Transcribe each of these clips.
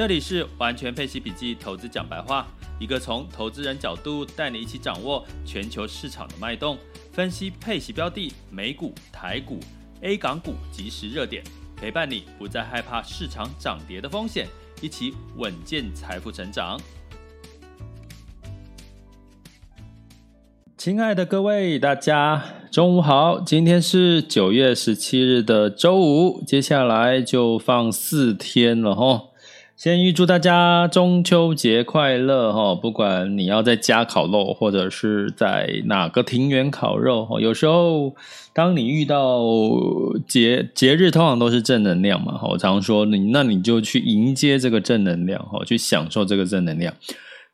这里是完全配息笔记投资讲白话，一个从投资人角度带你一起掌握全球市场的脉动，分析配息标的、美股、台股、A 港股即时热点，陪伴你不再害怕市场涨跌的风险，一起稳健财富成长。亲爱的各位，大家中午好，今天是九月十七日的周五，接下来就放四天了吼。先预祝大家中秋节快乐哈！不管你要在家烤肉，或者是在哪个庭园烤肉，有时候当你遇到节节日，通常都是正能量嘛哈。我常说你，那你就去迎接这个正能量哈，去享受这个正能量。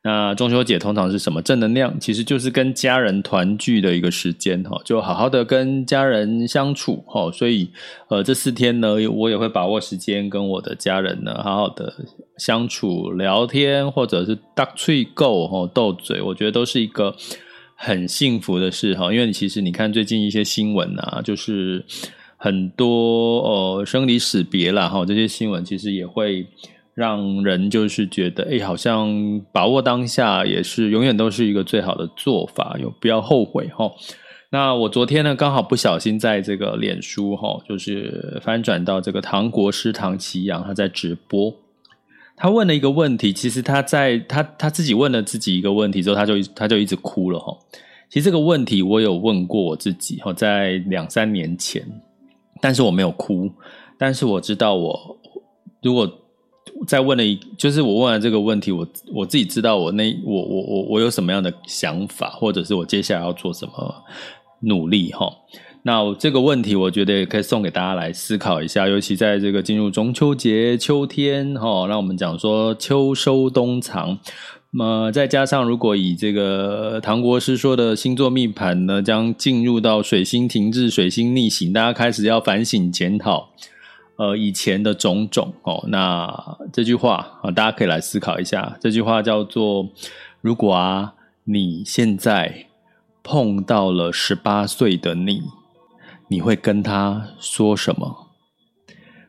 那中秋节通常是什么正能量？其实就是跟家人团聚的一个时间哈，就好好的跟家人相处哈。所以呃，这四天呢，我也会把握时间跟我的家人呢，好好的相处、聊天，或者是搭嘴够哈斗嘴，我觉得都是一个很幸福的事哈。因为其实你看最近一些新闻啊，就是很多呃生离死别啦哈，这些新闻其实也会。让人就是觉得，哎，好像把握当下也是永远都是一个最好的做法，有不要后悔哈。那我昨天呢，刚好不小心在这个脸书哈，就是翻转到这个唐国师唐奇阳他在直播，他问了一个问题，其实他在他他自己问了自己一个问题之后，他就他就一直哭了哈。其实这个问题我有问过我自己哈，在两三年前，但是我没有哭，但是我知道我如果。再问了一，就是我问完这个问题，我我自己知道我那我我我我有什么样的想法，或者是我接下来要做什么努力哈。那这个问题，我觉得也可以送给大家来思考一下，尤其在这个进入中秋节秋天哈，那我们讲说秋收冬藏，那么再加上如果以这个唐国师说的星座命盘呢，将进入到水星停滞、水星逆行，大家开始要反省检讨。呃，以前的种种哦，那这句话啊，大家可以来思考一下。这句话叫做：如果啊，你现在碰到了十八岁的你，你会跟他说什么？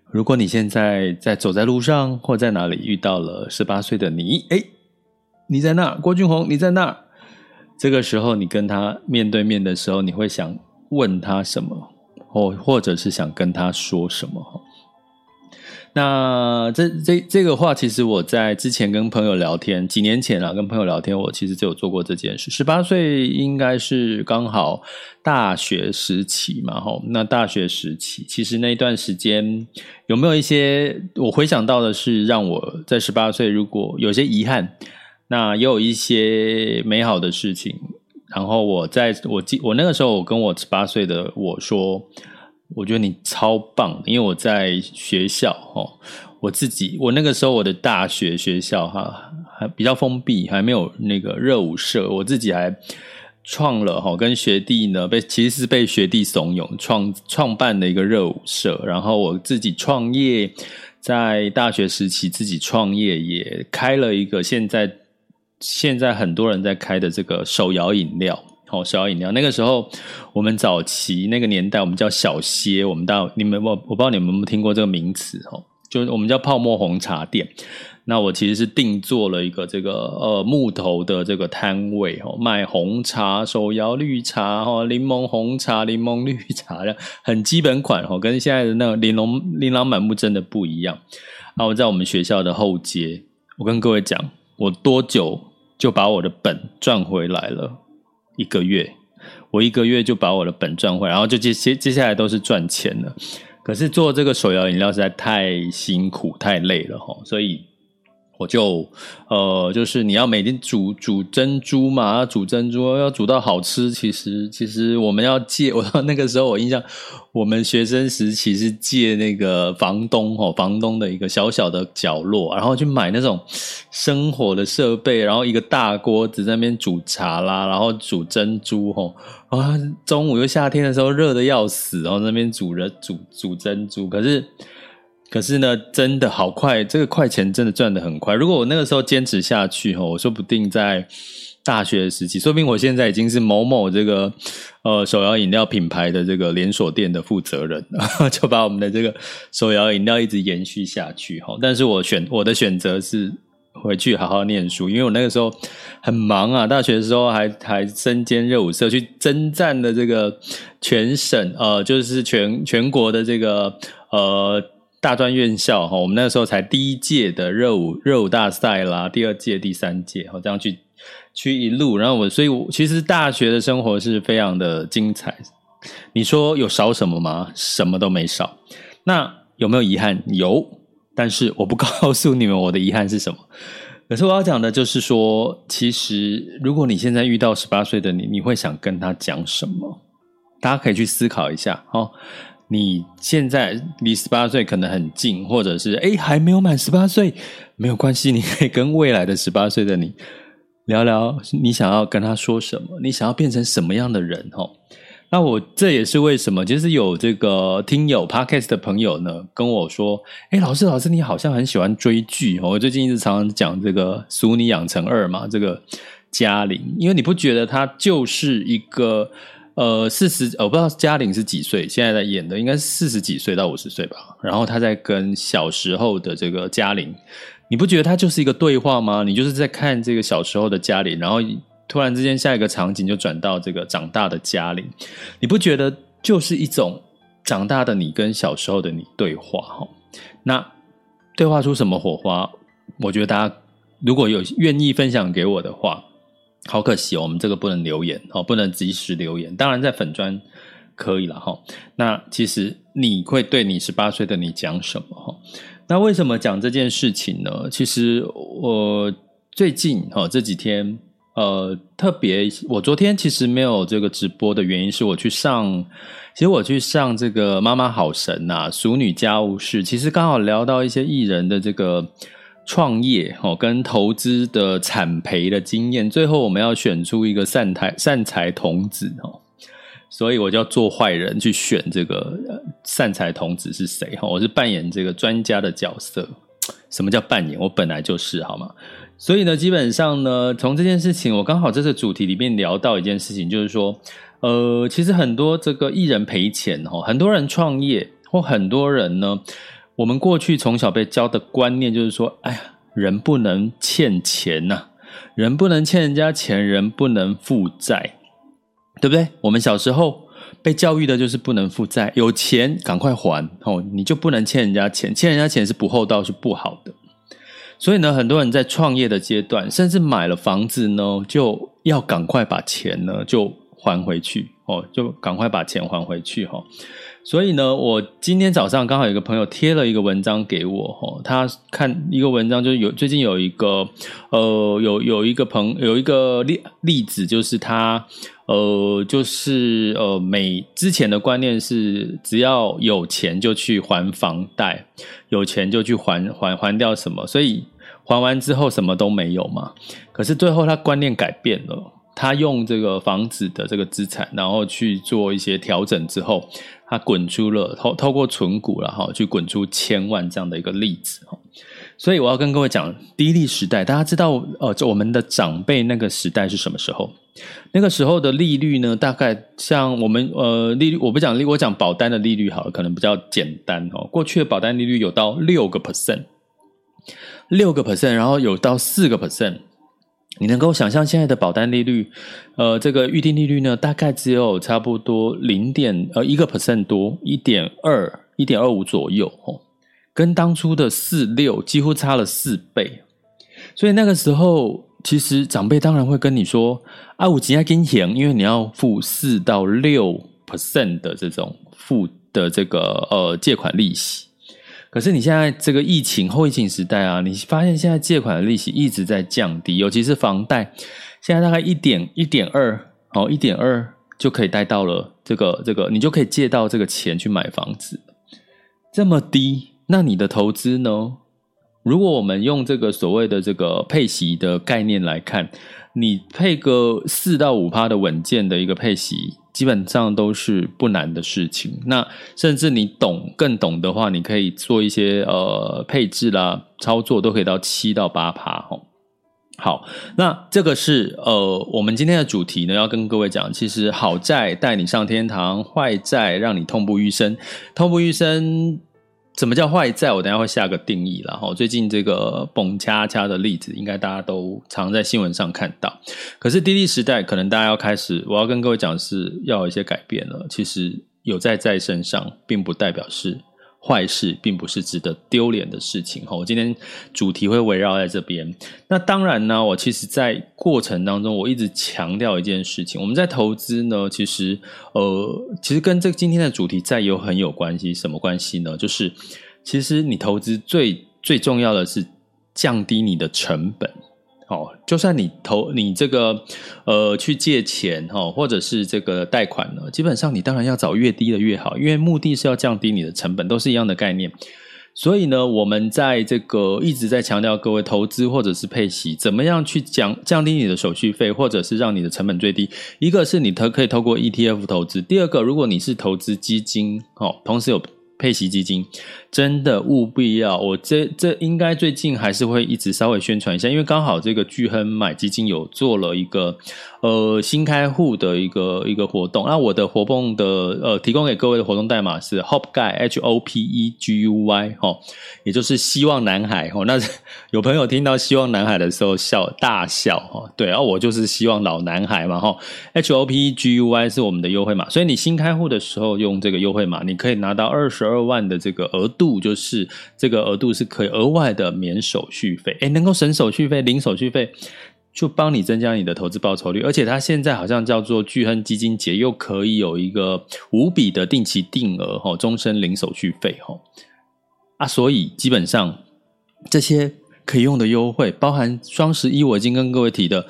如果你现在在走在路上或在哪里遇到了十八岁的你，诶，你在那儿，郭俊宏，你在那儿。这个时候，你跟他面对面的时候，你会想问他什么？或或者是想跟他说什么？那这这这个话，其实我在之前跟朋友聊天，几年前啊，跟朋友聊天，我其实就有做过这件事。十八岁应该是刚好大学时期嘛，吼。那大学时期，其实那段时间有没有一些我回想到的是，让我在十八岁如果有些遗憾，那也有一些美好的事情。然后我在我记我那个时候，我跟我十八岁的我说。我觉得你超棒，因为我在学校哦，我自己我那个时候我的大学学校哈还比较封闭，还没有那个热舞社，我自己还创了哈，跟学弟呢被其实是被学弟怂恿创创办的一个热舞社，然后我自己创业，在大学时期自己创业也开了一个现在现在很多人在开的这个手摇饮料。好，小饮料。那个时候，我们早期那个年代，我们叫小歇。我们到你们我我不知道你们有没有听过这个名词哦，就是我们叫泡沫红茶店。那我其实是定做了一个这个呃木头的这个摊位哦，卖红茶、手摇绿茶哈、柠檬红茶、柠檬绿茶的很基本款哦，跟现在的那个琳琅琳琅满目真的不一样。然后在我们学校的后街，我跟各位讲，我多久就把我的本赚回来了。一个月，我一个月就把我的本赚回来，然后就接接接下来都是赚钱了。可是做这个手摇饮料实在太辛苦太累了哈，所以我就呃，就是你要每天煮煮珍珠嘛，煮珍珠要煮到好吃。其实其实我们要借，我那个时候我印象，我们学生时期是借那个房东哦，房东的一个小小的角落，然后去买那种生火的设备，然后一个大锅子在那边煮茶啦，然后煮珍珠哦，啊，中午又夏天的时候热的要死，然后那边煮着煮煮珍珠，可是。可是呢，真的好快，这个快钱真的赚得很快。如果我那个时候坚持下去，哈，我说不定在大学时期，说不定我现在已经是某某这个呃手摇饮料品牌的这个连锁店的负责人，就把我们的这个手摇饮料一直延续下去，哈。但是我选我的选择是回去好好念书，因为我那个时候很忙啊，大学的时候还还身兼热舞社，去征战的这个全省呃，就是全全国的这个呃。大专院校哈，我们那个时候才第一届的热舞热舞大赛啦，第二届、第三届，好这样去去一路，然后我所以我其实大学的生活是非常的精彩。你说有少什么吗？什么都没少。那有没有遗憾？有，但是我不告诉你们我的遗憾是什么。可是我要讲的就是说，其实如果你现在遇到十八岁的你，你会想跟他讲什么？大家可以去思考一下哦。你现在离十八岁可能很近，或者是诶还没有满十八岁，没有关系，你可以跟未来的十八岁的你聊聊，你想要跟他说什么，你想要变成什么样的人齁。那我这也是为什么，就是有这个听友 Podcast 的朋友呢跟我说，诶老师老师，你好像很喜欢追剧。我最近一直常常讲这个《俗女养成二》嘛，这个嘉玲，因为你不觉得他就是一个。呃，四十，我不知道嘉玲是几岁，现在在演的应该是四十几岁到五十岁吧。然后他在跟小时候的这个嘉玲，你不觉得他就是一个对话吗？你就是在看这个小时候的嘉玲，然后突然之间下一个场景就转到这个长大的嘉玲，你不觉得就是一种长大的你跟小时候的你对话哈？那对话出什么火花？我觉得大家如果有愿意分享给我的话。好可惜，我们这个不能留言哦，不能即时留言。当然在粉专可以了哈。那其实你会对你十八岁的你讲什么哈？那为什么讲这件事情呢？其实我最近哈这几天呃特别，我昨天其实没有这个直播的原因是我去上，其实我去上这个妈妈好神呐，俗女家务事，其实刚好聊到一些艺人的这个。创业哦，跟投资的产培的经验，最后我们要选出一个善财善财童子哦，所以我就要做坏人去选这个善财童子是谁哈？我是扮演这个专家的角色。什么叫扮演？我本来就是好吗？所以呢，基本上呢，从这件事情，我刚好这次主题里面聊到一件事情，就是说，呃，其实很多这个艺人赔钱哦，很多人创业或很多人呢。我们过去从小被教的观念就是说，哎呀，人不能欠钱呐，人不能欠人家钱，人不能负债，对不对？我们小时候被教育的就是不能负债，有钱赶快还哦，你就不能欠人家钱，欠人家钱是不厚道，是不好的。所以呢，很多人在创业的阶段，甚至买了房子呢，就要赶快把钱呢就还回去哦，就赶快把钱还回去哈。所以呢，我今天早上刚好有个朋友贴了一个文章给我，哦，他看一个文章，就是有最近有一个，呃，有有一个朋有一个例例子，就是他，呃，就是呃，每之前的观念是只要有钱就去还房贷，有钱就去还还还掉什么，所以还完之后什么都没有嘛。可是最后他观念改变了。他用这个房子的这个资产，然后去做一些调整之后，他滚出了透透过存股然后去滚出千万这样的一个例子哈。所以我要跟各位讲，低利时代，大家知道呃，就我们的长辈那个时代是什么时候？那个时候的利率呢，大概像我们呃利率，我不讲利，我讲保单的利率好了，可能比较简单哦。过去的保单利率有到六个 percent，六个 percent，然后有到四个 percent。你能够想象现在的保单利率，呃，这个预定利率呢，大概只有差不多零点呃一个 percent 多，一点二、一点二五左右哦，跟当初的四六几乎差了四倍。所以那个时候，其实长辈当然会跟你说啊，我今天给你钱，因为你要付四到六 percent 的这种付的这个呃借款利息。可是你现在这个疫情后疫情时代啊，你发现现在借款的利息一直在降低，尤其是房贷，现在大概一点一点二，哦，一点二就可以贷到了这个这个，你就可以借到这个钱去买房子，这么低，那你的投资呢？如果我们用这个所谓的这个配息的概念来看，你配个四到五趴的稳健的一个配息。基本上都是不难的事情。那甚至你懂更懂的话，你可以做一些呃配置啦、操作，都可以到七到八趴。好，那这个是呃我们今天的主题呢，要跟各位讲，其实好债带你上天堂，坏债让你痛不欲生，痛不欲生。什么叫坏债？我等下会下个定义了哈。最近这个蹦恰恰的例子，应该大家都常在新闻上看到。可是滴滴时代，可能大家要开始，我要跟各位讲是要有一些改变了。其实有债在身上，并不代表是。坏事并不是值得丢脸的事情哈。我今天主题会围绕在这边。那当然呢，我其实，在过程当中，我一直强调一件事情：我们在投资呢，其实呃，其实跟这今天的主题再有很有关系。什么关系呢？就是其实你投资最最重要的是降低你的成本。哦，就算你投你这个呃去借钱哈，或者是这个贷款呢，基本上你当然要找越低的越好，因为目的是要降低你的成本，都是一样的概念。所以呢，我们在这个一直在强调各位投资或者是配息，怎么样去降降低你的手续费，或者是让你的成本最低。一个是你投可以透过 ETF 投资，第二个如果你是投资基金哦，同时有配息基金。真的务必要，我这这应该最近还是会一直稍微宣传一下，因为刚好这个巨亨买基金有做了一个呃新开户的一个一个活动，那我的活动的呃提供给各位的活动代码是 Hope Guy H O P E G U Y 哈，也就是希望男孩哈。那有朋友听到希望男孩的时候笑大笑哈，对，然后我就是希望老男孩嘛哈。H O P E G U Y 是我们的优惠码，所以你新开户的时候用这个优惠码，你可以拿到二十二万的这个额度。度就是这个额度是可以额外的免手续费，诶，能够省手续费、零手续费，就帮你增加你的投资报酬率。而且它现在好像叫做巨亨基金节，又可以有一个无比的定期定额，哈，终身零手续费，哈，啊，所以基本上这些。可以用的优惠包含双十一，我已经跟各位提的，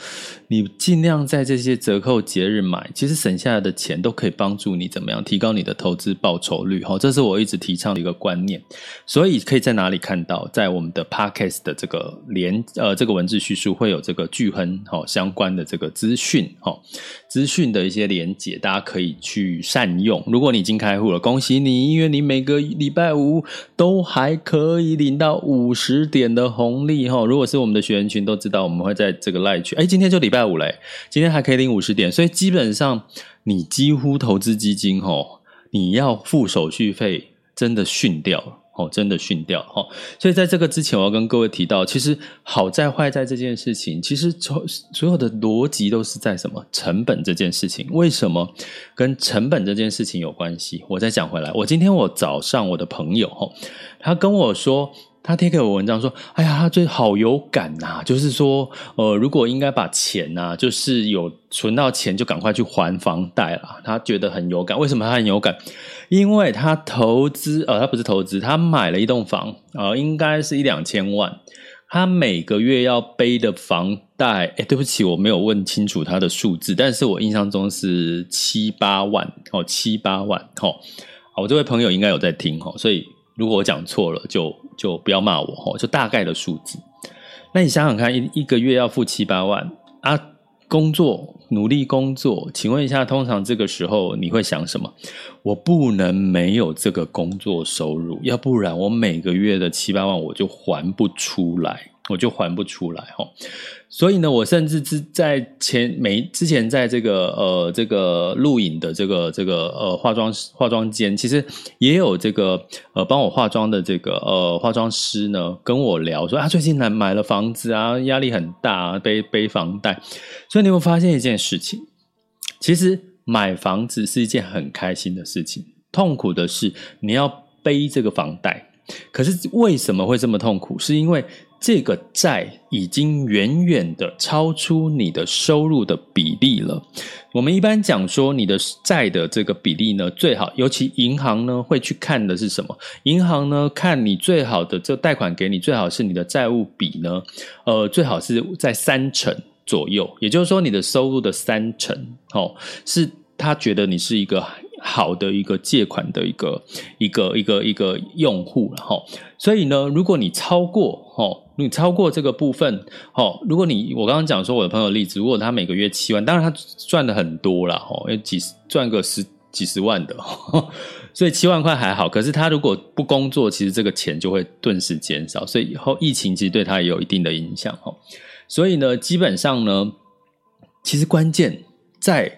你尽量在这些折扣节日买，其实省下来的钱都可以帮助你怎么样提高你的投资报酬率。哈，这是我一直提倡的一个观念。所以可以在哪里看到？在我们的 Podcast 的这个连呃这个文字叙述会有这个巨亨哈相关的这个资讯哈资讯的一些连结，大家可以去善用。如果你已经开户了，恭喜你，因为你每个礼拜五都还可以领到五十点的红。利哈，如果是我们的学员群都知道，我们会在这个赖群。哎，今天就礼拜五嘞，今天还可以领五十点，所以基本上你几乎投资基金哈，你要付手续费，真的逊掉了。哦，真的训掉哈，所以在这个之前，我要跟各位提到，其实好在坏在这件事情，其实所所有的逻辑都是在什么成本这件事情？为什么跟成本这件事情有关系？我再讲回来，我今天我早上我的朋友哈，他跟我说。他贴给我文章说：“哎呀，他最好有感呐、啊，就是说，呃，如果应该把钱呐、啊，就是有存到钱就赶快去还房贷了。他觉得很有感。为什么他很有感？因为他投资，呃，他不是投资，他买了一栋房，呃，应该是一两千万。他每个月要背的房贷，哎，对不起，我没有问清楚他的数字，但是我印象中是七八万哦，七八万哦。我这位朋友应该有在听哦，所以。”如果我讲错了，就就不要骂我吼，就大概的数字。那你想想看，一一个月要付七八万啊，工作努力工作，请问一下，通常这个时候你会想什么？我不能没有这个工作收入，要不然我每个月的七八万我就还不出来。我就还不出来，所以呢，我甚至是在前没之前在这个呃这个录影的这个这个呃化妆化妆间，其实也有这个呃帮我化妆的这个呃化妆师呢跟我聊说啊，最近来买了房子啊，压力很大，背背房贷。所以你会发现一件事情，其实买房子是一件很开心的事情，痛苦的是你要背这个房贷。可是为什么会这么痛苦？是因为这个债已经远远的超出你的收入的比例了。我们一般讲说，你的债的这个比例呢，最好，尤其银行呢会去看的是什么？银行呢看你最好的这贷款给你，最好是你的债务比呢，呃，最好是在三成左右，也就是说你的收入的三成，哦，是他觉得你是一个。好的一个借款的一个一个一个一个用户了哈，所以呢，如果你超过哦，你超过这个部分哦，如果你我刚刚讲说我的朋友例子，如果他每个月七万，当然他赚的很多了哦，因为几十赚个十几十万的，所以七万块还好。可是他如果不工作，其实这个钱就会顿时减少，所以以后疫情其实对他也有一定的影响哦。所以呢，基本上呢，其实关键在。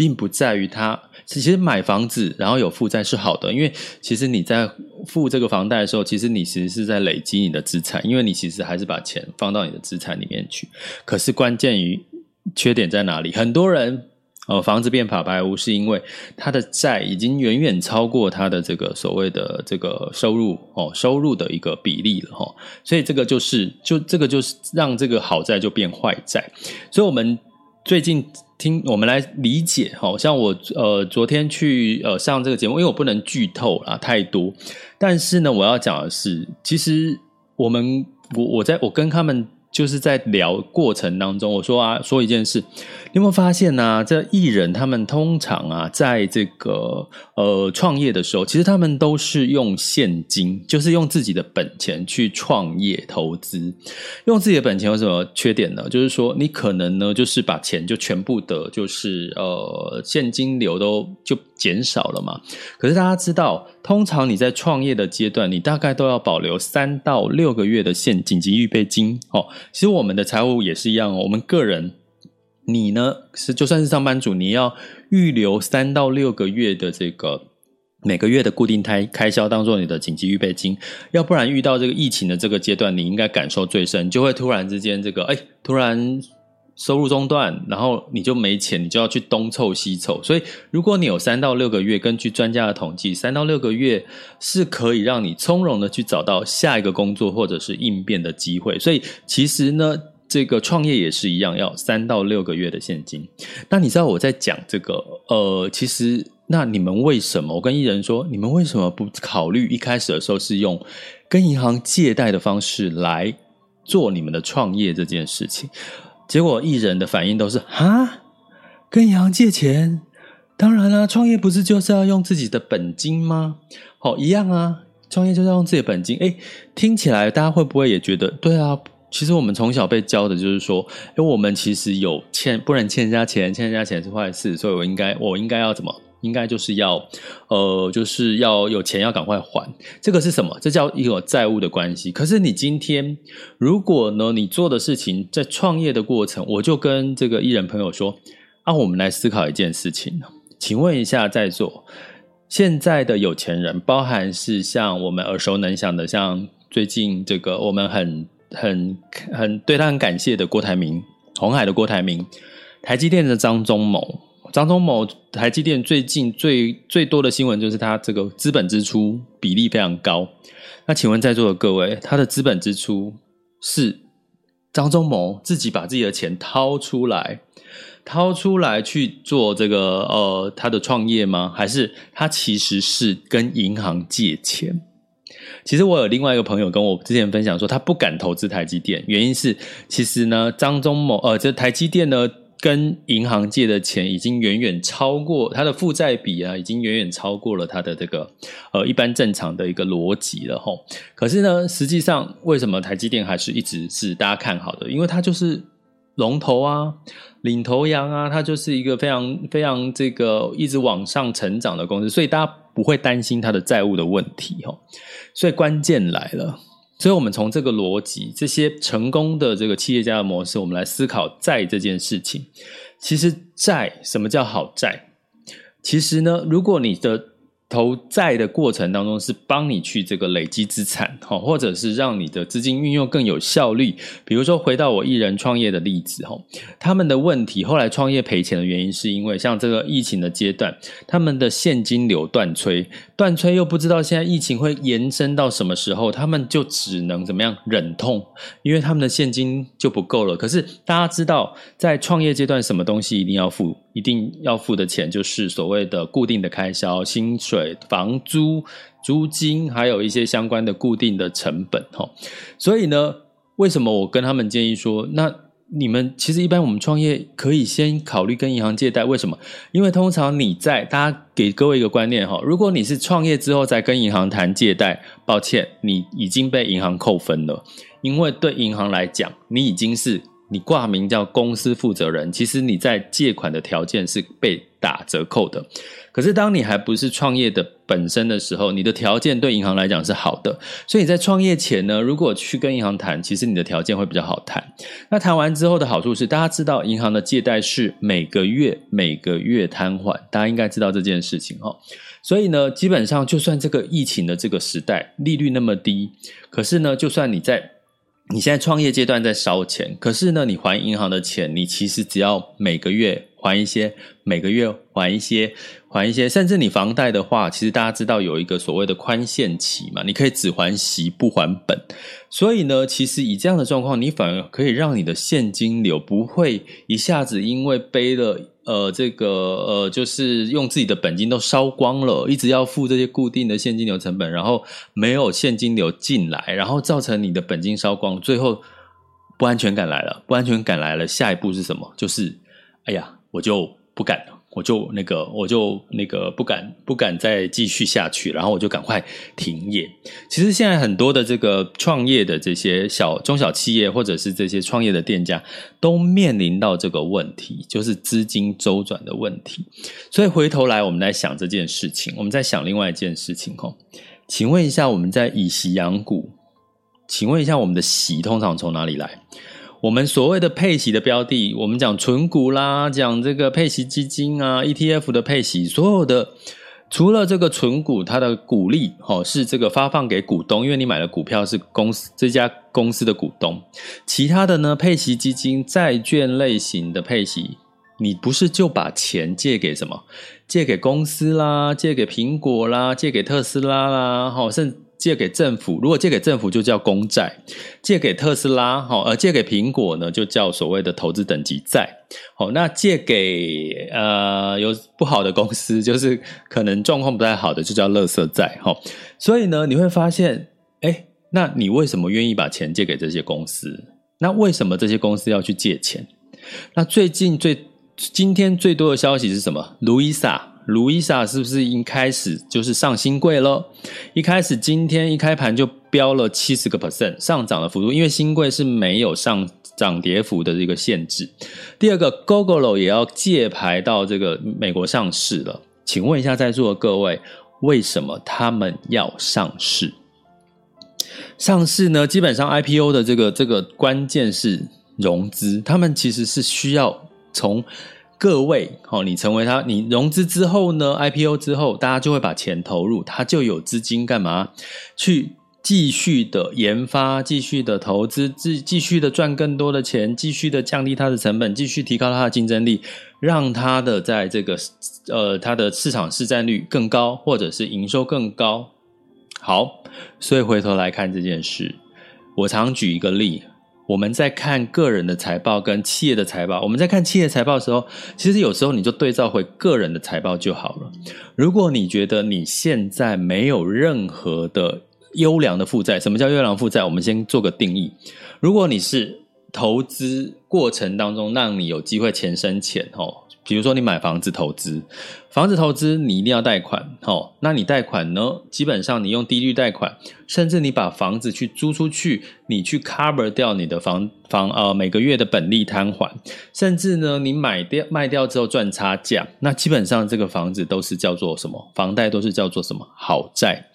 并不在于他，其实买房子然后有负债是好的，因为其实你在付这个房贷的时候，其实你其实是在累积你的资产，因为你其实还是把钱放到你的资产里面去。可是关键于缺点在哪里？很多人呃房子变法白屋，是因为他的债已经远远超过他的这个所谓的这个收入哦，收入的一个比例了哈，所以这个就是就这个就是让这个好债就变坏债，所以我们最近。听我们来理解，好像我呃昨天去呃上这个节目，因为我不能剧透啊太多，但是呢，我要讲的是，其实我们我我在我跟他们。就是在聊过程当中，我说啊，说一件事，你有没有发现呢、啊？这艺人他们通常啊，在这个呃创业的时候，其实他们都是用现金，就是用自己的本钱去创业投资。用自己的本钱有什么缺点呢？就是说，你可能呢，就是把钱就全部的，就是呃现金流都就减少了嘛。可是大家知道，通常你在创业的阶段，你大概都要保留三到六个月的现紧急预备金哦。其实我们的财务也是一样哦。我们个人，你呢是就算是上班族，你要预留三到六个月的这个每个月的固定开开销，当做你的紧急预备金。要不然遇到这个疫情的这个阶段，你应该感受最深，就会突然之间这个哎，突然收入中断，然后你就没钱，你就要去东凑西凑。所以如果你有三到六个月，根据专家的统计，三到六个月是可以让你从容的去找到下一个工作或者是应变的机会。所以其实呢，这个创业也是一样，要三到六个月的现金。那你知道我在讲这个，呃，其实那你们为什么？我跟艺人说，你们为什么不考虑一开始的时候是用跟银行借贷的方式来做你们的创业这件事情？结果艺人的反应都是哈，跟银行借钱？当然啦，创业不是就是要用自己的本金吗？好，一样啊，创业就是要用自己的本金。诶，听起来大家会不会也觉得对啊？其实我们从小被教的就是说，诶，我们其实有欠，不能欠人家钱，欠人家钱是坏事，所以我应该，我应该要怎么？应该就是要，呃，就是要有钱要赶快还，这个是什么？这叫一个债务的关系。可是你今天，如果呢，你做的事情在创业的过程，我就跟这个艺人朋友说，啊，我们来思考一件事情。请问一下，在座现在的有钱人，包含是像我们耳熟能详的，像最近这个我们很很很对他很感谢的郭台铭，鸿海的郭台铭，台积电的张忠谋。张忠谋，台积电最近最最多的新闻就是他这个资本支出比例非常高。那请问在座的各位，他的资本支出是张忠谋自己把自己的钱掏出来，掏出来去做这个呃他的创业吗？还是他其实是跟银行借钱？其实我有另外一个朋友跟我之前分享说，他不敢投资台积电，原因是其实呢，张忠谋呃，这台积电呢。跟银行借的钱已经远远超过他的负债比啊，已经远远超过了他的这个呃一般正常的一个逻辑了吼。可是呢，实际上为什么台积电还是一直是大家看好的？因为它就是龙头啊，领头羊啊，它就是一个非常非常这个一直往上成长的公司，所以大家不会担心它的债务的问题哦。所以关键来了。所以，我们从这个逻辑，这些成功的这个企业家的模式，我们来思考债这件事情。其实，债什么叫好债？其实呢，如果你的投债的过程当中是帮你去这个累积资产，哈，或者是让你的资金运用更有效率。比如说回到我一人创业的例子，哈，他们的问题后来创业赔钱的原因是因为像这个疫情的阶段，他们的现金流断炊，断炊又不知道现在疫情会延伸到什么时候，他们就只能怎么样忍痛，因为他们的现金就不够了。可是大家知道，在创业阶段，什么东西一定要付？一定要付的钱就是所谓的固定的开销，薪水、房租、租金，还有一些相关的固定的成本，哈。所以呢，为什么我跟他们建议说，那你们其实一般我们创业可以先考虑跟银行借贷？为什么？因为通常你在，大家给各位一个观念哈，如果你是创业之后再跟银行谈借贷，抱歉，你已经被银行扣分了，因为对银行来讲，你已经是。你挂名叫公司负责人，其实你在借款的条件是被打折扣的。可是当你还不是创业的本身的时候，你的条件对银行来讲是好的。所以你在创业前呢，如果去跟银行谈，其实你的条件会比较好谈。那谈完之后的好处是，大家知道银行的借贷是每个月每个月摊还，大家应该知道这件事情哈。所以呢，基本上就算这个疫情的这个时代利率那么低，可是呢，就算你在你现在创业阶段在烧钱，可是呢，你还银行的钱，你其实只要每个月还一些，每个月还一些，还一些，甚至你房贷的话，其实大家知道有一个所谓的宽限期嘛，你可以只还息不还本。所以呢，其实以这样的状况，你反而可以让你的现金流不会一下子因为背了。呃，这个呃，就是用自己的本金都烧光了，一直要付这些固定的现金流成本，然后没有现金流进来，然后造成你的本金烧光，最后不安全感来了，不安全感来了，下一步是什么？就是，哎呀，我就不敢了。我就那个，我就那个不敢不敢再继续下去，然后我就赶快停业。其实现在很多的这个创业的这些小中小企业，或者是这些创业的店家，都面临到这个问题，就是资金周转的问题。所以回头来，我们来想这件事情，我们在想另外一件事情哦。请问一下，我们在以息养股，请问一下，我们的息通常从哪里来？我们所谓的配息的标的，我们讲存股啦，讲这个配息基金啊，ETF 的配息，所有的除了这个存股，它的股利哦是这个发放给股东，因为你买的股票是公司这家公司的股东，其他的呢，配息基金、债券类型的配息，你不是就把钱借给什么？借给公司啦，借给苹果啦，借给特斯拉啦，好，甚。借给政府，如果借给政府就叫公债；借给特斯拉，好，而借给苹果呢，就叫所谓的投资等级债。好，那借给呃有不好的公司，就是可能状况不太好的，就叫垃圾债。哈，所以呢，你会发现，哎，那你为什么愿意把钱借给这些公司？那为什么这些公司要去借钱？那最近最今天最多的消息是什么？路易莎。路易莎是不是已经开始就是上新贵了？一开始今天一开盘就飙了七十个 percent 上涨的幅度，因为新贵是没有上涨跌幅的这个限制。第二个 g o g o l o 也要借牌到这个美国上市了。请问一下在座的各位，为什么他们要上市？上市呢？基本上 IPO 的这个这个关键是融资，他们其实是需要从。各位，好，你成为他，你融资之后呢？IPO 之后，大家就会把钱投入，他就有资金干嘛？去继续的研发，继续的投资，继继续的赚更多的钱，继续的降低它的成本，继续提高它的竞争力，让它的在这个呃它的市场市占率更高，或者是营收更高。好，所以回头来看这件事，我常举一个例。我们在看个人的财报跟企业的财报，我们在看企业财报的时候，其实有时候你就对照回个人的财报就好了。如果你觉得你现在没有任何的优良的负债，什么叫优良负债？我们先做个定义。如果你是投资过程当中让你有机会钱生钱，哦。比如说，你买房子投资，房子投资你一定要贷款，哦，那你贷款呢？基本上你用低率贷款，甚至你把房子去租出去，你去 cover 掉你的房房呃每个月的本利摊还，甚至呢你买掉卖掉之后赚差价，那基本上这个房子都是叫做什么？房贷都是叫做什么？好债。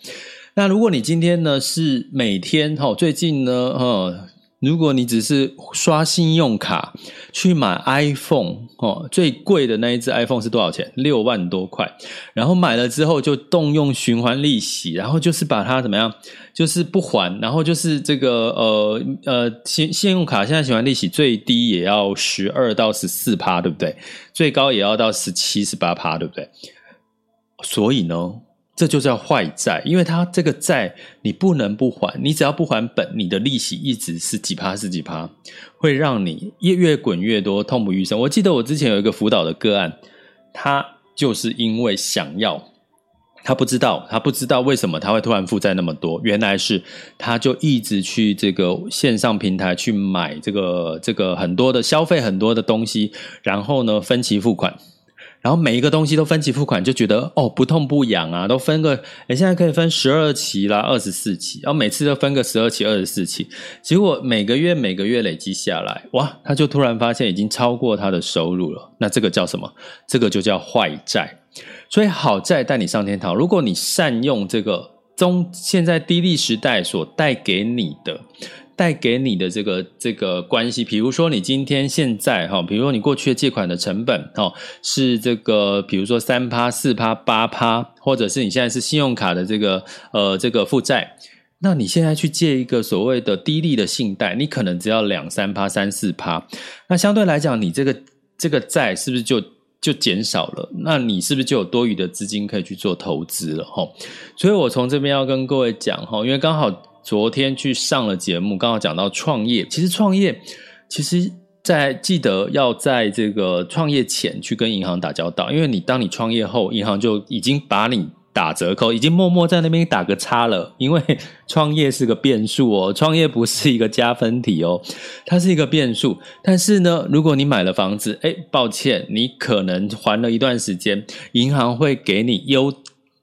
那如果你今天呢是每天哈，最近呢，哈。如果你只是刷信用卡去买 iPhone 哦，最贵的那一只 iPhone 是多少钱？六万多块。然后买了之后就动用循环利息，然后就是把它怎么样？就是不还，然后就是这个呃呃信信用卡现在循环利息最低也要十二到十四趴，对不对？最高也要到十七、十八趴，对不对？所以呢？这就叫坏债，因为它这个债你不能不还，你只要不还本，你的利息一直是几趴是几趴，会让你越越滚越多，痛不欲生。我记得我之前有一个辅导的个案，他就是因为想要，他不知道，他不知道为什么他会突然负债那么多，原来是他就一直去这个线上平台去买这个这个很多的消费很多的东西，然后呢分期付款。然后每一个东西都分期付款，就觉得哦不痛不痒啊，都分个，诶现在可以分十二期啦，二十四期，然后每次都分个十二期、二十四期，结果每个月每个月累积下来，哇，他就突然发现已经超过他的收入了。那这个叫什么？这个就叫坏债。所以好债带你上天堂，如果你善用这个中现在低利时代所带给你的。带给你的这个这个关系，比如说你今天现在哈，比如说你过去的借款的成本哈是这个，比如说三趴、四趴、八趴，或者是你现在是信用卡的这个呃这个负债，那你现在去借一个所谓的低利的信贷，你可能只要两三趴、三四趴，那相对来讲，你这个这个债是不是就就减少了？那你是不是就有多余的资金可以去做投资了？哈，所以我从这边要跟各位讲哈，因为刚好。昨天去上了节目，刚好讲到创业。其实创业，其实在记得要在这个创业前去跟银行打交道，因为你当你创业后，银行就已经把你打折扣，已经默默在那边打个叉了。因为创业是个变数哦，创业不是一个加分题哦，它是一个变数。但是呢，如果你买了房子，诶，抱歉，你可能还了一段时间，银行会给你优。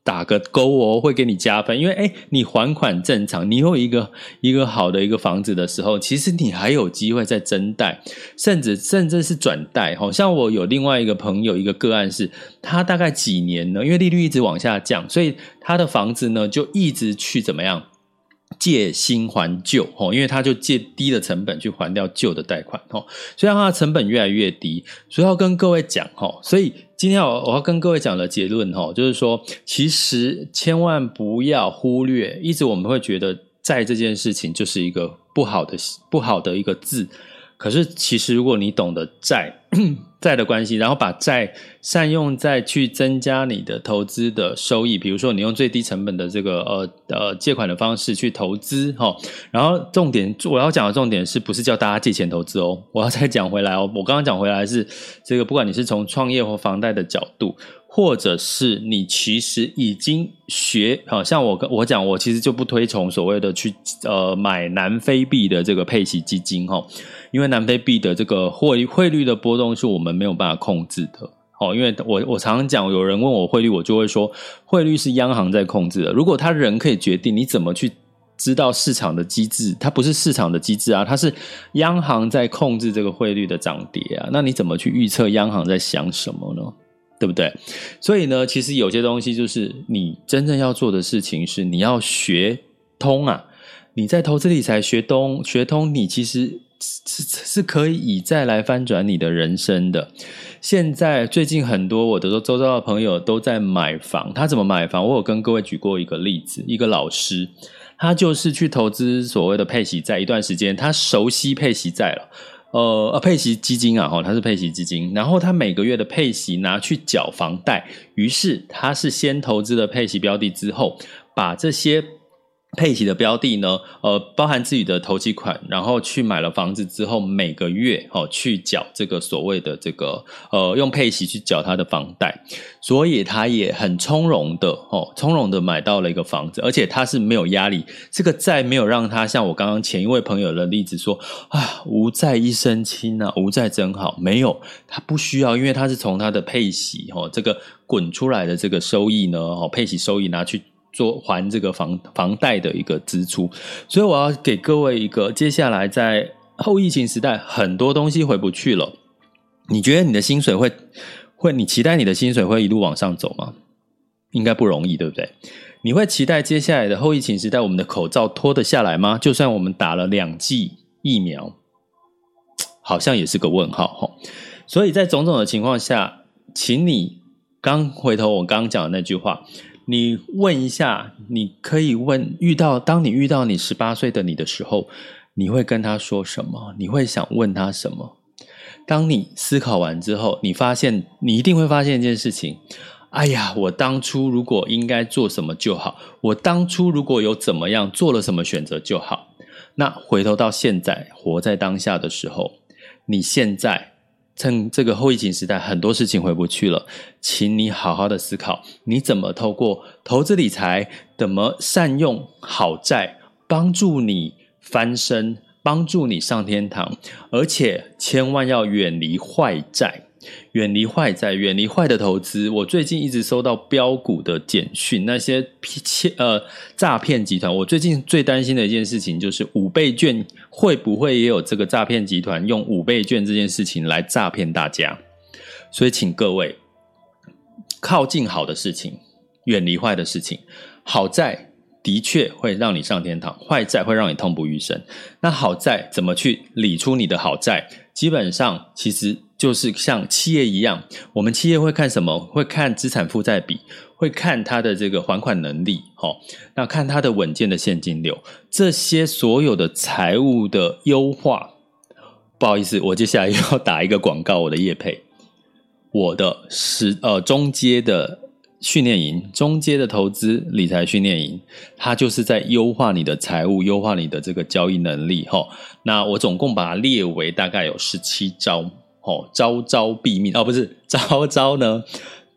打个勾哦，会给你加分，因为哎，你还款正常，你有一个一个好的一个房子的时候，其实你还有机会再增贷，甚至甚至是转贷。好像我有另外一个朋友，一个个案是，他大概几年呢，因为利率一直往下降，所以他的房子呢就一直去怎么样？借新还旧，因为他就借低的成本去还掉旧的贷款，所以让他的成本越来越低。所以要跟各位讲，所以今天我我要跟各位讲的结论，就是说，其实千万不要忽略，一直我们会觉得债这件事情就是一个不好的不好的一个字。可是，其实如果你懂得债债的关系，然后把债善用在去增加你的投资的收益，比如说你用最低成本的这个呃呃借款的方式去投资哈，然后重点我要讲的重点是不是叫大家借钱投资哦？我要再讲回来哦，我刚刚讲回来是这个，不管你是从创业或房贷的角度。或者是你其实已经学，好像我跟我讲，我其实就不推崇所谓的去呃买南非币的这个配息基金哈，因为南非币的这个汇汇率的波动是我们没有办法控制的。哦，因为我我常常讲，有人问我汇率，我就会说汇率是央行在控制的。如果他人可以决定，你怎么去知道市场的机制？它不是市场的机制啊，它是央行在控制这个汇率的涨跌啊。那你怎么去预测央行在想什么呢？对不对？所以呢，其实有些东西就是你真正要做的事情是你要学通啊！你在投资理财学通学通，你其实是是可以以债来翻转你的人生的。现在最近很多我的周遭的朋友都在买房，他怎么买房？我有跟各位举过一个例子，一个老师，他就是去投资所谓的配息债，一段时间他熟悉配息债了。呃，配息基金啊，哈，它是配息基金，然后他每个月的配息拿去缴房贷，于是他是先投资了配息标的，之后把这些。配息的标的呢，呃，包含自己的头期款，然后去买了房子之后，每个月哦去缴这个所谓的这个呃用配息去缴他的房贷，所以他也很从容的哦从容的买到了一个房子，而且他是没有压力，这个债没有让他像我刚刚前一位朋友的例子说啊无债一身轻啊无债真好，没有他不需要，因为他是从他的配息哦这个滚出来的这个收益呢哦配息收益拿去。做还这个房房贷的一个支出，所以我要给各位一个，接下来在后疫情时代，很多东西回不去了。你觉得你的薪水会会？你期待你的薪水会一路往上走吗？应该不容易，对不对？你会期待接下来的后疫情时代，我们的口罩脱得下来吗？就算我们打了两剂疫苗，好像也是个问号哈。所以在种种的情况下，请你刚回头我刚刚讲的那句话，你问一下，你可以问遇到当你遇到你十八岁的你的时候，你会跟他说什么？你会想问他什么？当你思考完之后，你发现你一定会发现一件事情。哎呀，我当初如果应该做什么就好，我当初如果有怎么样做了什么选择就好。那回头到现在，活在当下的时候，你现在趁这个后疫情时代，很多事情回不去了，请你好好的思考，你怎么透过投资理财，怎么善用好债，帮助你翻身，帮助你上天堂，而且千万要远离坏债。远离坏债，远离坏的投资。我最近一直收到标股的简讯，那些骗呃诈骗集团。我最近最担心的一件事情就是五倍券会不会也有这个诈骗集团用五倍券这件事情来诈骗大家？所以请各位靠近好的事情，远离坏的事情。好债的确会让你上天堂，坏债会让你痛不欲生。那好债怎么去理出你的好债？基本上其实。就是像企业一样，我们企业会看什么？会看资产负债比，会看它的这个还款能力，齁，那看它的稳健的现金流，这些所有的财务的优化。不好意思，我接下来又要打一个广告，我的业配，我的是呃中阶的训练营，中阶的投资理财训练营，它就是在优化你的财务，优化你的这个交易能力，齁。那我总共把它列为大概有十七招。哦，招招毙命哦，不是 招招呢，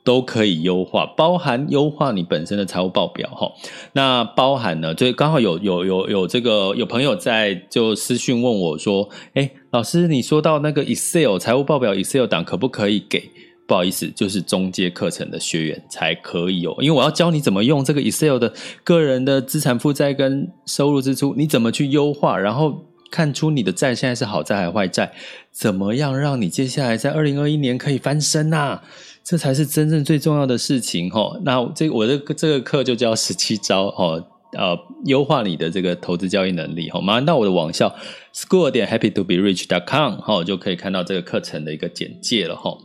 都可以优化，包含优化你本身的财务报表哈。那包含呢，就刚好有有有有这个有朋友在就私讯问我说，哎，老师，你说到那个 Excel 财务报表 Excel 档可不可以给？不好意思，就是中阶课程的学员才可以哦，因为我要教你怎么用这个 Excel 的个人的资产负债跟收入支出，你怎么去优化，然后。看出你的债现在是好债还是坏债？怎么样让你接下来在二零二一年可以翻身呐、啊？这才是真正最重要的事情齁。那这我的这个课就叫 十七招哦，呃，优化你的这个投资交易能力哈。马上到我的网校 school 点 happy to be rich dot com 哈，就可以看到这个课程的一个简介了哈。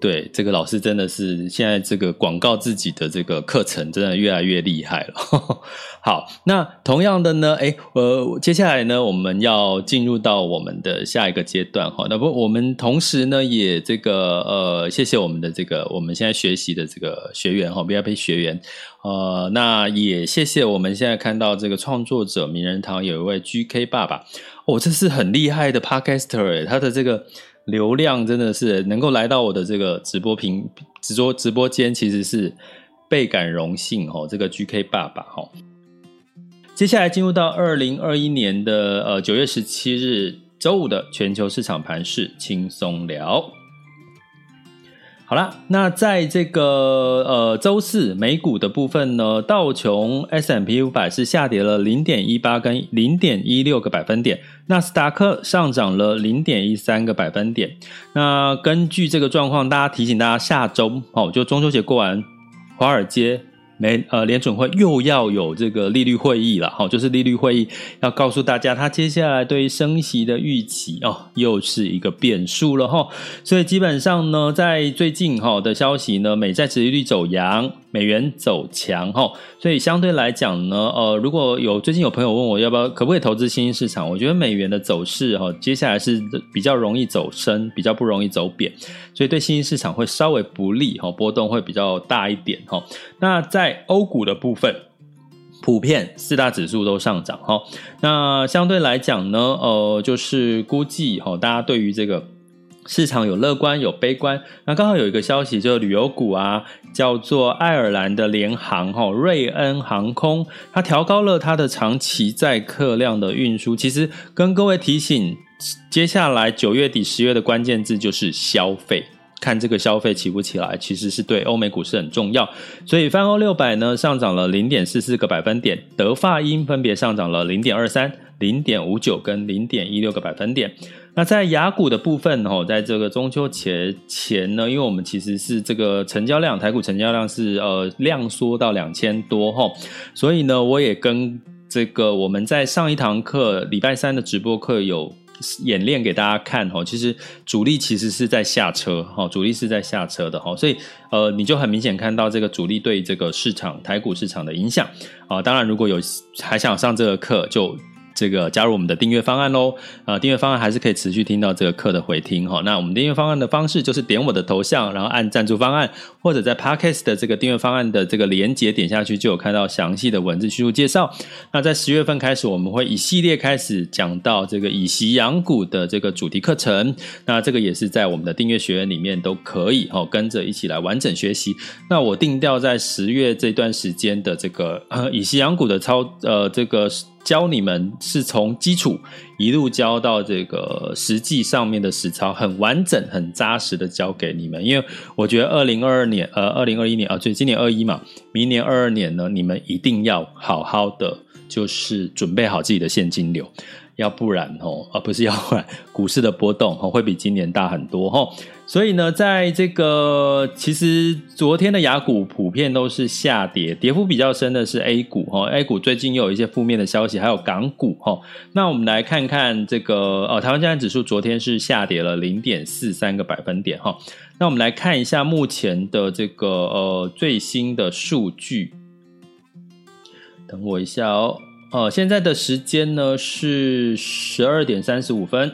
对，这个老师真的是现在这个广告自己的这个课程，真的越来越厉害了。好，那同样的呢，诶，呃，接下来呢，我们要进入到我们的下一个阶段哈。那不，我们同时呢，也这个呃，谢谢我们的这个我们现在学习的这个学员哈，VIP 学员。呃，那也谢谢我们现在看到这个创作者名人堂有一位 GK 爸爸，哦，这是很厉害的 Podcaster，他的这个。流量真的是能够来到我的这个直播屏、直播直播间，其实是倍感荣幸哦。这个 GK 爸爸哈，接下来进入到二零二一年的呃九月十七日周五的全球市场盘势轻松聊。好啦，那在这个呃周四美股的部分呢，道琼 S M P 五百是下跌了零点一八跟零点一六个百分点，纳斯达克上涨了零点一三个百分点。那根据这个状况，大家提醒大家，下周哦，就中秋节过完，华尔街。美呃，联准会又要有这个利率会议了，哈，就是利率会议要告诉大家，它接下来对升息的预期哦，又是一个变数了，哈。所以基本上呢，在最近哈的消息呢，美债殖利率走扬。美元走强哈，所以相对来讲呢，呃，如果有最近有朋友问我要不要可不可以投资新兴市场，我觉得美元的走势哈，接下来是比较容易走升，比较不容易走贬，所以对新兴市场会稍微不利哈，波动会比较大一点哈。那在欧股的部分，普遍四大指数都上涨哈。那相对来讲呢，呃，就是估计哈，大家对于这个。市场有乐观有悲观，那刚好有一个消息，就是旅游股啊，叫做爱尔兰的联航哈瑞恩航空，它调高了它的长期载客量的运输。其实跟各位提醒，接下来九月底十月的关键字就是消费，看这个消费起不起来，其实是对欧美股市很重要。所以泛欧六百呢上涨了零点四四个百分点，德法英分别上涨了零点二三、零点五九跟零点一六个百分点。那在雅股的部分哦，在这个中秋节前呢，因为我们其实是这个成交量，台股成交量是呃量缩到两千多哈，所以呢，我也跟这个我们在上一堂课礼拜三的直播课有演练给大家看哈，其实主力其实是在下车哈，主力是在下车的哈，所以呃你就很明显看到这个主力对这个市场台股市场的影响啊。当然如果有还想上这个课就。这个加入我们的订阅方案喽，呃，订阅方案还是可以持续听到这个课的回听哈。那我们订阅方案的方式就是点我的头像，然后按赞助方案，或者在 Podcast 的这个订阅方案的这个连接点下去，就有看到详细的文字叙述介绍。那在十月份开始，我们会一系列开始讲到这个以息养股的这个主题课程。那这个也是在我们的订阅学员里面都可以哦，跟着一起来完整学习。那我定调在十月这段时间的这个呃以息养股的操呃这个。教你们是从基础一路教到这个实际上面的实操，很完整、很扎实的教给你们。因为我觉得二零二二年，呃，二零二一年啊，就今年二一嘛，明年二二年呢，你们一定要好好的，就是准备好自己的现金流。要不然哦，而不是要不然，股市的波动哦会比今年大很多哈。所以呢，在这个其实昨天的雅股普遍都是下跌，跌幅比较深的是 A 股哈。A 股最近又有一些负面的消息，还有港股哈。那我们来看看这个哦，台湾加权指数昨天是下跌了零点四三个百分点哈。那我们来看一下目前的这个呃最新的数据，等我一下哦。哦，现在的时间呢是十二点三十五分。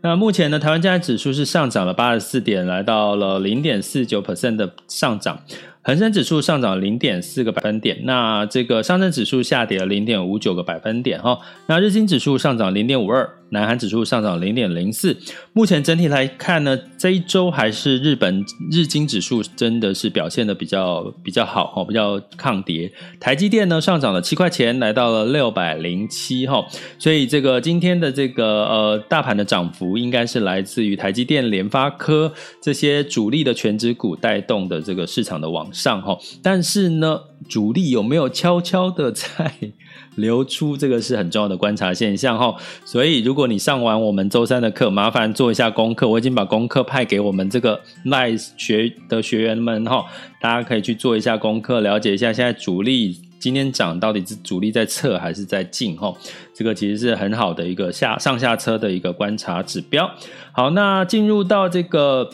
那目前呢，台湾加权指数是上涨了八十四点，来到了零点四九 percent 的上涨。恒生指数上涨零点四个百分点，那这个上证指数下跌了零点五九个百分点哈。那日经指数上涨零点五二，南韩指数上涨零点零四。目前整体来看呢，这一周还是日本日经指数真的是表现的比较比较好哈，比较抗跌。台积电呢上涨了七块钱，来到了六百零七哈。所以这个今天的这个呃大盘的涨幅应该是来自于台积电、联发科这些主力的全值股带动的这个市场的往上哈，但是呢，主力有没有悄悄的在 流出？这个是很重要的观察现象哈。所以，如果你上完我们周三的课，麻烦做一下功课。我已经把功课派给我们这个 Nice 学的学员们哈，大家可以去做一下功课，了解一下现在主力今天涨到底是主力在撤还是在进哈。这个其实是很好的一个下上下车的一个观察指标。好，那进入到这个。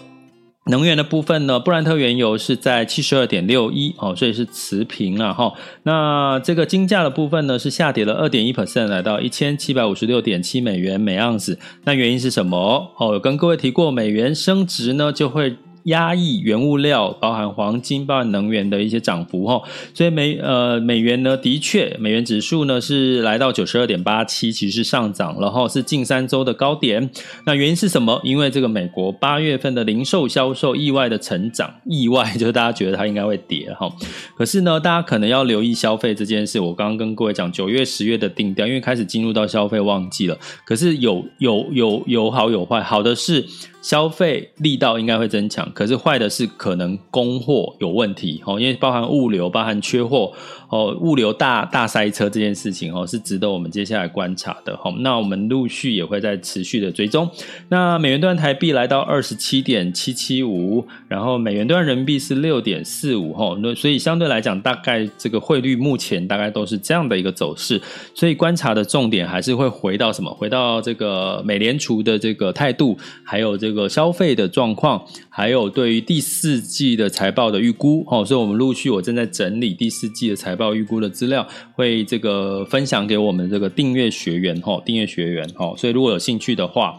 能源的部分呢，布兰特原油是在七十二点六一哦，所以是持平了哈。那这个金价的部分呢，是下跌了二点一 percent，来到一千七百五十六点七美元每盎司。那原因是什么？哦，有跟各位提过，美元升值呢，就会。压抑原物料，包含黄金、包含能源的一些涨幅哈，所以美呃美元呢，的确美元指数呢是来到九十二点八七，其实是上涨了哈，是近三周的高点。那原因是什么？因为这个美国八月份的零售销售意外的成长，意外就是大家觉得它应该会跌哈，可是呢，大家可能要留意消费这件事。我刚刚跟各位讲，九月、十月的定调，因为开始进入到消费旺季了。可是有有有有好有坏，好的是。消费力道应该会增强，可是坏的是可能供货有问题哦，因为包含物流、包含缺货哦，物流大大塞车这件事情哦，是值得我们接下来观察的哈。那我们陆续也会在持续的追踪。那美元兑台币来到二十七点七七五，然后美元兑人民币是六点四五哈，那所以相对来讲，大概这个汇率目前大概都是这样的一个走势。所以观察的重点还是会回到什么？回到这个美联储的这个态度，还有这。这个消费的状况，还有对于第四季的财报的预估，哦，所以我们陆续我正在整理第四季的财报预估的资料，会这个分享给我们这个订阅学员，哈，订阅学员，哈，所以如果有兴趣的话，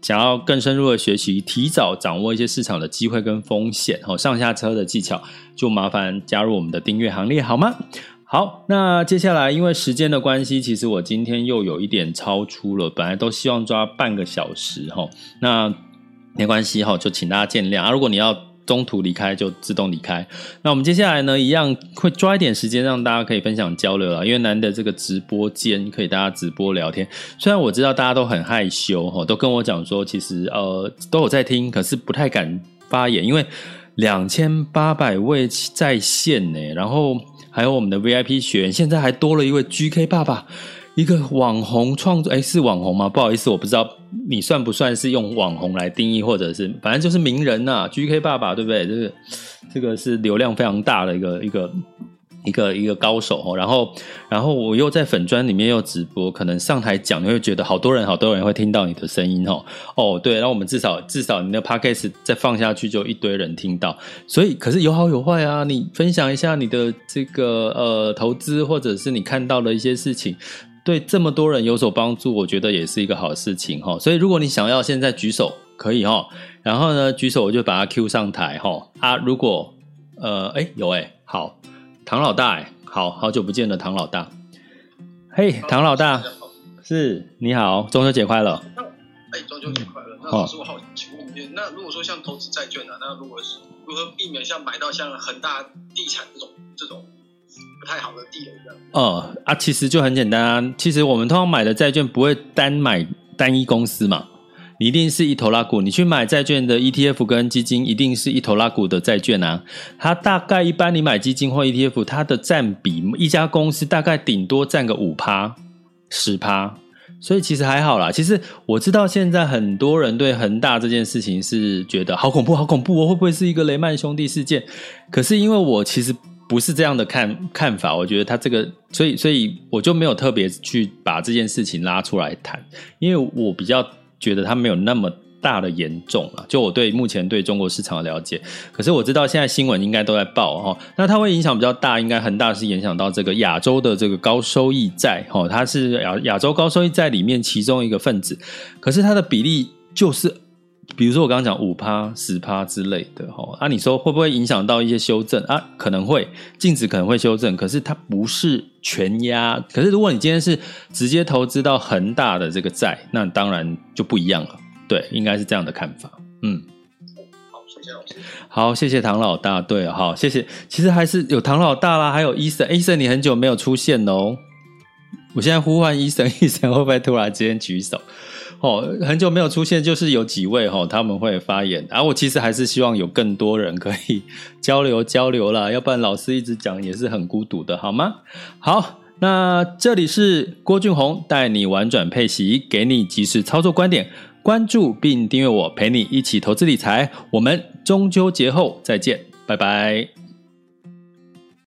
想要更深入的学习，提早掌握一些市场的机会跟风险，哦，上下车的技巧，就麻烦加入我们的订阅行列，好吗？好，那接下来因为时间的关系，其实我今天又有一点超出了，本来都希望抓半个小时，哈，那。没关系哈，就请大家见谅啊。如果你要中途离开，就自动离开。那我们接下来呢，一样会抓一点时间让大家可以分享交流了，因为难得这个直播间可以大家直播聊天。虽然我知道大家都很害羞哈，都跟我讲说，其实呃都有在听，可是不太敢发言，因为两千八百位在线呢，然后还有我们的 VIP 学员，现在还多了一位 GK 爸爸。一个网红创作，诶，是网红吗？不好意思，我不知道你算不算是用网红来定义，或者是反正就是名人呐，GK 爸爸对不对？这个这个是流量非常大的一个一个一个一个高手哦，然后然后我又在粉砖里面又直播，可能上台讲，你会觉得好多人好多人会听到你的声音哦哦对，那我们至少至少你的 podcast 再放下去就一堆人听到，所以可是有好有坏啊，你分享一下你的这个呃投资或者是你看到的一些事情，对这么多人有所帮助，我觉得也是一个好事情哈，所以如果你想要现在举手可以哈，然后呢举手我就把他 Q 上台哈啊，如果呃哎有哎好。唐老大，哎，好好久不见了，唐老大。嘿、唐老大，是你好，中秋节快乐。哎，中秋节快乐。那老师，我好请问一下，那如果说像投资债券呢、啊，那如果是如何避免像买到像恒大地产这种这种不太好的地雷这样？哦、啊，其实就很简单啊，其实我们通常买的债券不会单买单一公司嘛。你一定是一头拉股，你去买债券的 ETF 跟基金，一定是一头拉股的债券啊。它大概一般你买基金或 ETF，它的占比一家公司大概顶多占个五趴、十趴，所以其实还好啦。其实我知道现在很多人对恒大这件事情是觉得好恐怖、好恐怖哦，会不会是一个雷曼兄弟事件？可是因为我其实不是这样的看看法，我觉得他这个，所以所以我就没有特别去把这件事情拉出来谈，因为我比较。觉得它没有那么大的严重啊，就我对目前对中国市场的了解，可是我知道现在新闻应该都在报哈，那它会影响比较大，应该很大是影响到这个亚洲的这个高收益债哈，它是亚亚洲高收益债里面其中一个分子，可是它的比例就是。比如说我刚刚讲五趴、十趴之类的，哈，啊，你说会不会影响到一些修正啊？可能会，净值可能会修正，可是它不是全压。可是如果你今天是直接投资到恒大的这个债，那当然就不一样了。对，应该是这样的看法。嗯，好，谢谢老师。好，谢谢唐老大。对，好，谢谢。其实还是有唐老大啦，还有医生。医生，你很久没有出现哦。我现在呼唤医生，医生会不会突然之间举手？哦，很久没有出现，就是有几位哈、哦，他们会发言。啊、我其实还是希望有更多人可以 交流交流啦，要不然老师一直讲也是很孤独的，好吗？好，那这里是郭俊宏带你玩转配息，给你及时操作观点，关注并订阅我，陪你一起投资理财。我们中秋节后再见，拜拜。